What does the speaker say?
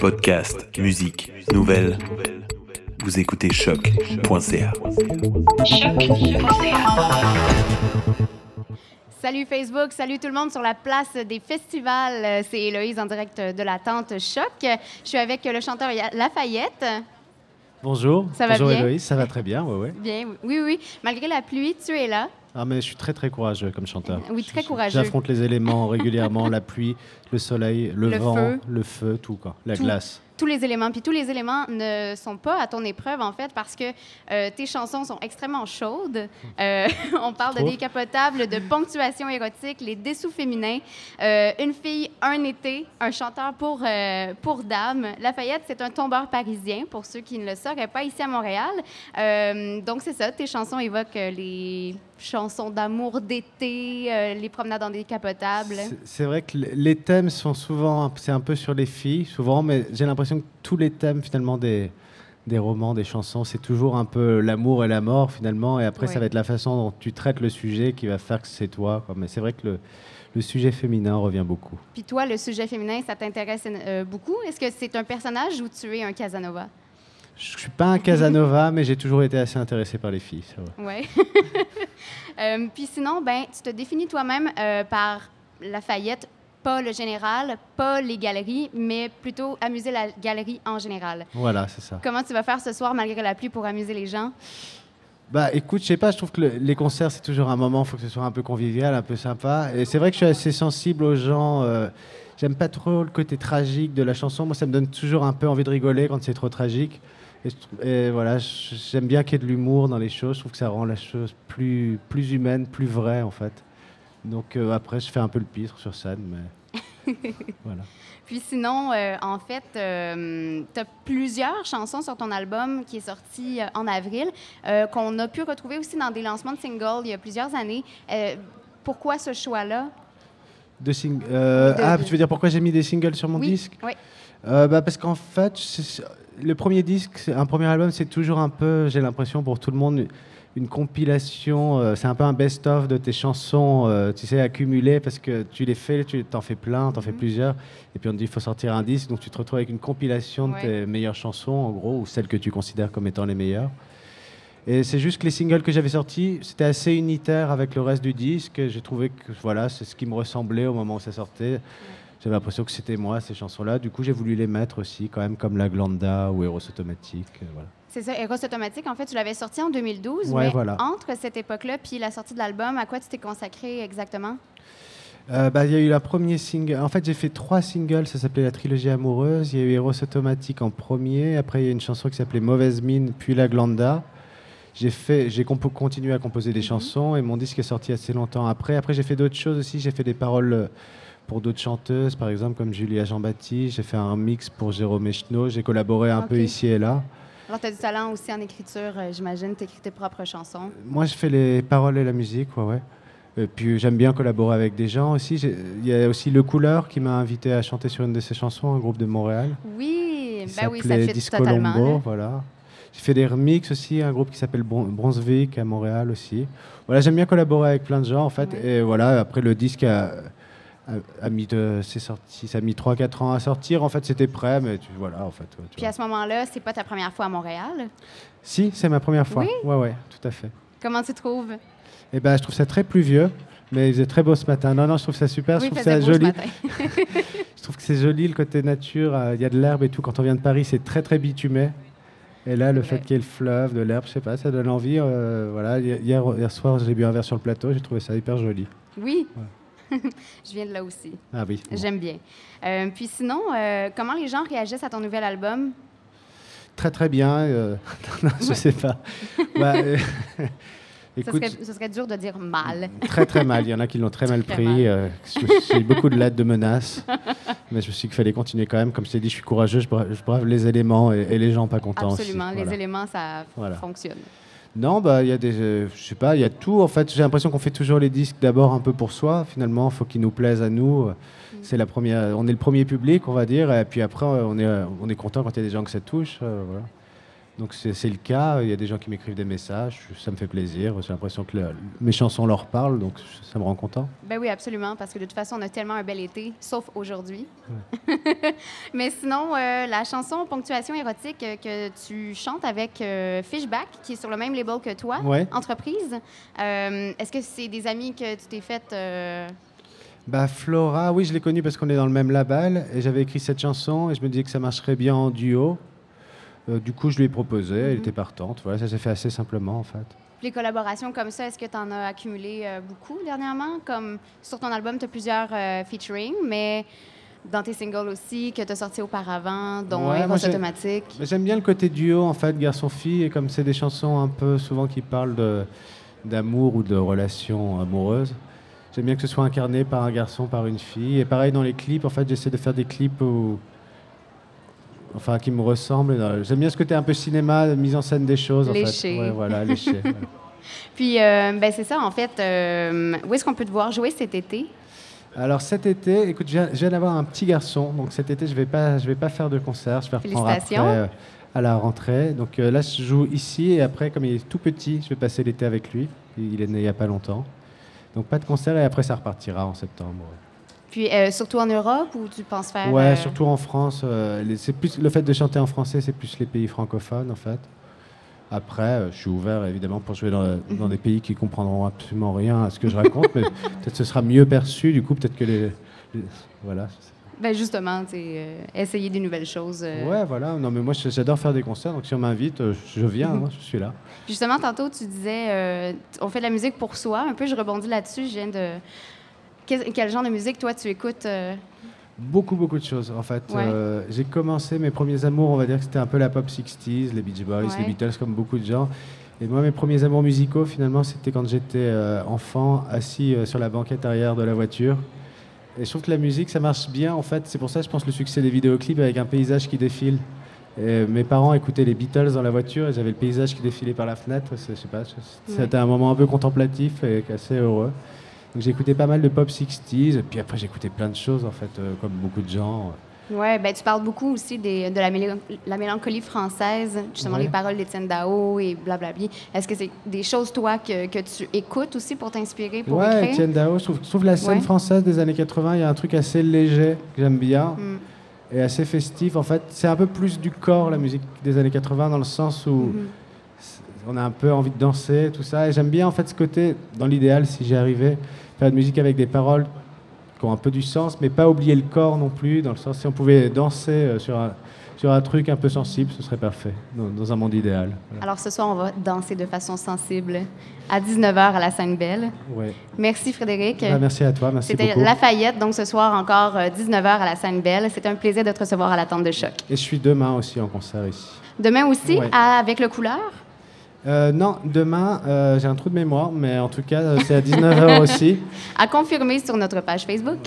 Podcast, musique, nouvelles. Vous écoutez choc.ca. Salut Facebook, salut tout le monde sur la place des festivals. C'est Héloïse en direct de la tente Choc. Je suis avec le chanteur Lafayette. Bonjour. Ça va Bonjour bien? Héloïse, ça va très bien, ouais, ouais. Bien, oui, oui, oui. Malgré la pluie, tu es là. Ah, mais je suis très très courageux comme chanteur. Oui, très courageux. J'affronte les éléments régulièrement, la pluie, le soleil, le, Le vent, feu. le feu, tout quoi, la Tout. glace. Tous les éléments. Puis tous les éléments ne sont pas à ton épreuve, en fait, parce que euh, tes chansons sont extrêmement chaudes. Euh, on parle de décapotable, de ponctuation érotique, les dessous féminins, euh, une fille, un été, un chanteur pour, euh, pour dames. Lafayette, c'est un tombeur parisien, pour ceux qui ne le sauraient pas, ici à Montréal. Euh, donc, c'est ça, tes chansons évoquent les chansons d'amour d'été, euh, les promenades en décapotable. C'est- vrai que les- les thèmes sont souvent, c'est un peu sur les filles, souvent, mais j'ai l'impression que tous les thèmes finalement des, des romans, des chansons, c'est toujours un peu l'amour et la mort finalement, et après Ouais. ça va être la façon dont tu traites le sujet qui va faire que c'est toi. quoi. Mais c'est vrai que le, le sujet féminin revient beaucoup. Puis toi, le sujet féminin, ça t'intéresse euh, beaucoup? Est-ce que c'est un personnage ou tu es un Casanova? Je suis pas un Casanova, mais j'ai toujours été assez intéressé par les filles. Oui. Euh, puis sinon, ben, tu te définis toi-même euh, par Lafayette, pas le général, pas les galeries, mais plutôt amuser la galerie en général. Voilà, c'est ça. Comment tu vas faire ce soir malgré la pluie pour amuser les gens? Bah écoute, je sais pas, je trouve que le- les concerts c'est toujours un moment, il faut que ce soit un peu convivial, un peu sympa. Et c'est vrai que je suis assez sensible aux gens. euh, J'aime pas trop le côté tragique de la chanson. Moi, ça me donne toujours un peu envie de rigoler quand c'est trop tragique. Et, voilà, j'aime bien qu'il y ait de l'humour dans les choses. Je trouve que ça rend la chose plus, plus humaine, plus vraie en fait. Donc euh, après, je fais un peu le pitre sur scène, mais voilà. Puis sinon, euh, en fait, tu as plusieurs chansons sur ton album qui est sorti euh, en avril, euh, qu'on a pu retrouver aussi dans des lancements de singles il y a plusieurs années. Euh, pourquoi ce choix-là? De sing- euh, De- ah, tu veux dire pourquoi j'ai mis des singles sur mon oui. disque? Oui. Euh, bah, parce qu'en fait, le premier disque, un premier album, c'est toujours un peu, j'ai l'impression pour tout le monde, une compilation. euh, c'est un peu un best-of de tes chansons, euh, tu sais, accumulées parce que tu les fais, tu t'en fais plein, t'en fais Mhm. plusieurs, et puis on te dit il faut sortir un disque, donc tu te retrouves avec une compilation de Ouais. tes meilleures chansons, en gros, ou celles que tu considères comme étant les meilleures. Et c'est juste que les singles que j'avais sortis, c'était assez unitaire avec le reste du disque. J'ai trouvé que voilà, c'est ce qui me ressemblait au moment où ça sortait. J'avais l'impression que c'était moi, ces chansons-là. Du coup, j'ai voulu les mettre aussi, quand même, comme La Glanda ou Eros Automatique. euh, voilà. C'est ça, Eros Automatique, en fait, tu l'avais sorti en 2012, Ouais, mais voilà. entre cette époque-là puis la sortie de l'album, à quoi tu t'es consacré exactement? Euh, bah, Il y a eu la première single. En fait, j'ai fait trois singles. Ça s'appelait La Trilogie Amoureuse. Il y a eu Eros Automatique en premier. Après, il y a une chanson qui s'appelait Mauvaise Mine, puis La Glanda. J'ai fait, j'ai continué à composer des chansons et mon disque est sorti assez longtemps après. Après, j'ai fait d'autres choses aussi. J'ai fait des paroles euh, pour d'autres chanteuses, par exemple comme Julia Jean-Baptiste. J'ai fait un mix pour Jérôme Echno. J'ai collaboré un peu ici et là. Alors, tu as du talent aussi en écriture, euh, j'imagine, tu écris tes propres chansons. Moi, je fais les paroles et la musique, ouais, ouais. Et puis j'aime bien collaborer avec des gens aussi. Il y a aussi Le Couleur qui m'a invité à chanter sur une de ses chansons, un groupe de Montréal. Oui, ben oui, ça fit Disco totalement. Lombo, là. voilà. J'ai fait des remixes aussi, un groupe qui s'appelle Brunswick à Montréal aussi. Voilà, j'aime bien collaborer avec plein de gens en fait. Et voilà, après le disque a, a, a mis de, c'est sorti, ça a mis 3-4 ans à sortir. En fait, c'était prêt, mais tu, voilà, en fait. ouais, tu Puis vois. à ce moment-là, c'est pas ta première fois à Montréal? Si, c'est ma première fois. Oui? Ouais, ouais, tout à fait. Comment tu trouves? Et ben, je trouve ça très pluvieux. Mais il faisait très beau ce matin. Non, non, je trouve ça super. oui, je trouve ça beau ce joli. matin. Je trouve que c'est joli le côté nature. euh, Il y a de l'herbe et tout. Quand on vient de Paris, c'est très très bitumé. Et là, le Ouais. fait qu'il y ait le fleuve, de l'herbe, je sais pas, ça donne envie. euh, voilà. Hier, hier soir, j'ai bu un verre sur le plateau. J'ai trouvé ça hyper joli. Oui. Je viens de là aussi. Ah oui. bon. J'aime bien. Euh, puis sinon, euh, comment les gens réagissent à ton nouvel album? Très très bien. euh, non, je sais pas. Bah, euh, Ce écoute, serait, ce serait dur de dire mal. très très mal. Il y en a qui l'ont très mal Très pris. euh, J'ai eu beaucoup de lettres de menaces. Mais je me suis dit qu'il fallait continuer quand même. Comme je t'ai dit, je suis courageux. Je brave, je brave les éléments et, et les gens pas contents aussi. Absolument. Les Voilà. éléments, ça Voilà. fonctionne. Non, bah il y a des, euh, je sais pas, il y a tout. En fait, j'ai l'impression qu'on fait toujours les disques d'abord un peu pour soi. Finalement, il faut qu'ils nous plaisent à nous. C'est la première, on est le premier public, on va dire. Et puis après, on est, euh, on est content quand il y a des gens que ça touche. euh, voilà. Donc c'est le cas. Il y a des gens qui m'écrivent des messages. Ça me fait plaisir. J'ai l'impression que le- mes chansons leur parlent, donc ça me rend content. Ben oui, absolument, parce que de toute façon, on a tellement un bel été, sauf aujourd'hui. Mais sinon, euh, la chanson Ponctuation érotique euh, que tu chantes avec euh, Fishback, qui est sur le même label que toi, Ouais. entreprise, euh, est-ce que c'est des amis que tu t'es fait... euh, Bah Flora, oui, je l'ai connue parce qu'on est dans le même label et j'avais écrit cette chanson et je me disais que ça marcherait bien en duo. Euh, du coup, je lui ai proposé, elle Mhm. était partante. Voilà, ça s'est fait assez simplement en fait. les collaborations comme ça, est-ce que tu en as accumulé euh, beaucoup dernièrement? Comme sur ton album, tu as plusieurs euh, featuring, mais dans tes singles aussi que tu as sortis auparavant, dont Ouais, moi, Automatique. J'aime bien le côté duo en fait, garçon-fille, et comme c'est des chansons un peu souvent qui parlent d'amour ou de relations amoureuses, j'aime bien que ce soit incarné par un garçon, par une fille. Et pareil dans les clips, en fait, j'essaie de faire des clips où, enfin, qui me ressemblent. Euh, J'aime bien ce côté un peu cinéma, mise en scène des choses. en fait. Léché. Ouais, voilà, léché. Puis, euh, ben c'est ça, en fait. euh, où est-ce qu'on peut te voir jouer cet été? Alors cet été, écoute, je viens, d'avoir un petit garçon, donc cet été je vais pas, je vais pas faire de concert, je vais reprendre après euh, à la rentrée. Donc euh, là je joue ici et après comme il est tout petit, je vais passer l'été avec lui. Il est né il y a pas longtemps, donc pas de concert et après ça repartira en septembre. Puis, euh, surtout en Europe, ou tu penses faire... Ouais, euh, surtout en France. euh, c'est plus le fait de chanter en français, c'est plus les pays francophones en fait. Après, je suis ouvert évidemment pour jouer dans, Mhm. dans des pays qui comprendront absolument rien à ce que je raconte, mais peut-être ce sera mieux perçu. Du coup, peut-être que les, les- voilà. Ben justement, essayer des nouvelles choses. Ouais, voilà. Non, mais moi, j'adore faire des concerts. Donc, si on m'invite, je viens. hein, je suis là. Puis Justement, tantôt, tu disais, on fait de la musique pour soi. Un peu, je rebondis là-dessus. Je viens de... Quel, quel genre de musique, toi, tu écoutes? euh? Beaucoup, beaucoup de choses. En fait, Ouais. Euh, j'ai commencé mes premiers amours. On va dire que c'était un peu la pop 60s, les Beach Boys, Ouais. les Beatles, comme beaucoup de gens. Et moi, mes premiers amours musicaux, finalement, c'était quand j'étais euh, enfant, assis euh, sur la banquette arrière de la voiture. Et je trouve que la musique, ça marche bien. En fait, c'est pour ça, je pense, le succès des vidéoclips avec un paysage qui défile. Et mes parents écoutaient les Beatles dans la voiture et j'avais le paysage qui défilait par la fenêtre. Je sais pas, c'était un moment un peu contemplatif et assez heureux. Donc j'écoutais pas mal de pop 60s et puis après j'écoutais plein de choses en fait, euh, comme beaucoup de gens. Ouais, ben tu parles beaucoup aussi des- de la, mélan- la mélancolie française, justement Ouais. les paroles d'Étienne Dao et blablabla. Est-ce que c'est des choses, toi, que, que tu écoutes aussi pour t'inspirer, pour ouais, écrire? Étienne Dao, je trouve, je trouve la scène Ouais. française des années 80, il y a un truc assez léger que j'aime bien Mm. et assez festif. En fait, c'est un peu plus du corps la musique des années 80 dans le sens où Mhm. c'est- on a un peu envie de danser, tout ça. Et j'aime bien en fait ce côté, dans l'idéal, si j'y arrivais, faire de musique avec des paroles qui ont un peu du sens, mais pas oublier le corps non plus, dans le sens si on pouvait danser euh, sur un, sur un truc un peu sensible, ce serait parfait, dans, dans un monde idéal. Voilà. Alors ce soir, on va danser de façon sensible à 19h à la scène Belle. Ouais. Merci Frédéric. Ah, merci à toi, merci C'était. Lafayette, donc ce soir encore 19h à la scène Belle. C'était un plaisir de te recevoir à la tente de choc. Et je suis demain aussi en concert ici. Demain aussi, Ouais. à- avec le couleur? Euh, non, demain, euh, j'ai un trou de mémoire, mais en tout cas, c'est à 19h aussi. À confirmer sur notre page Facebook.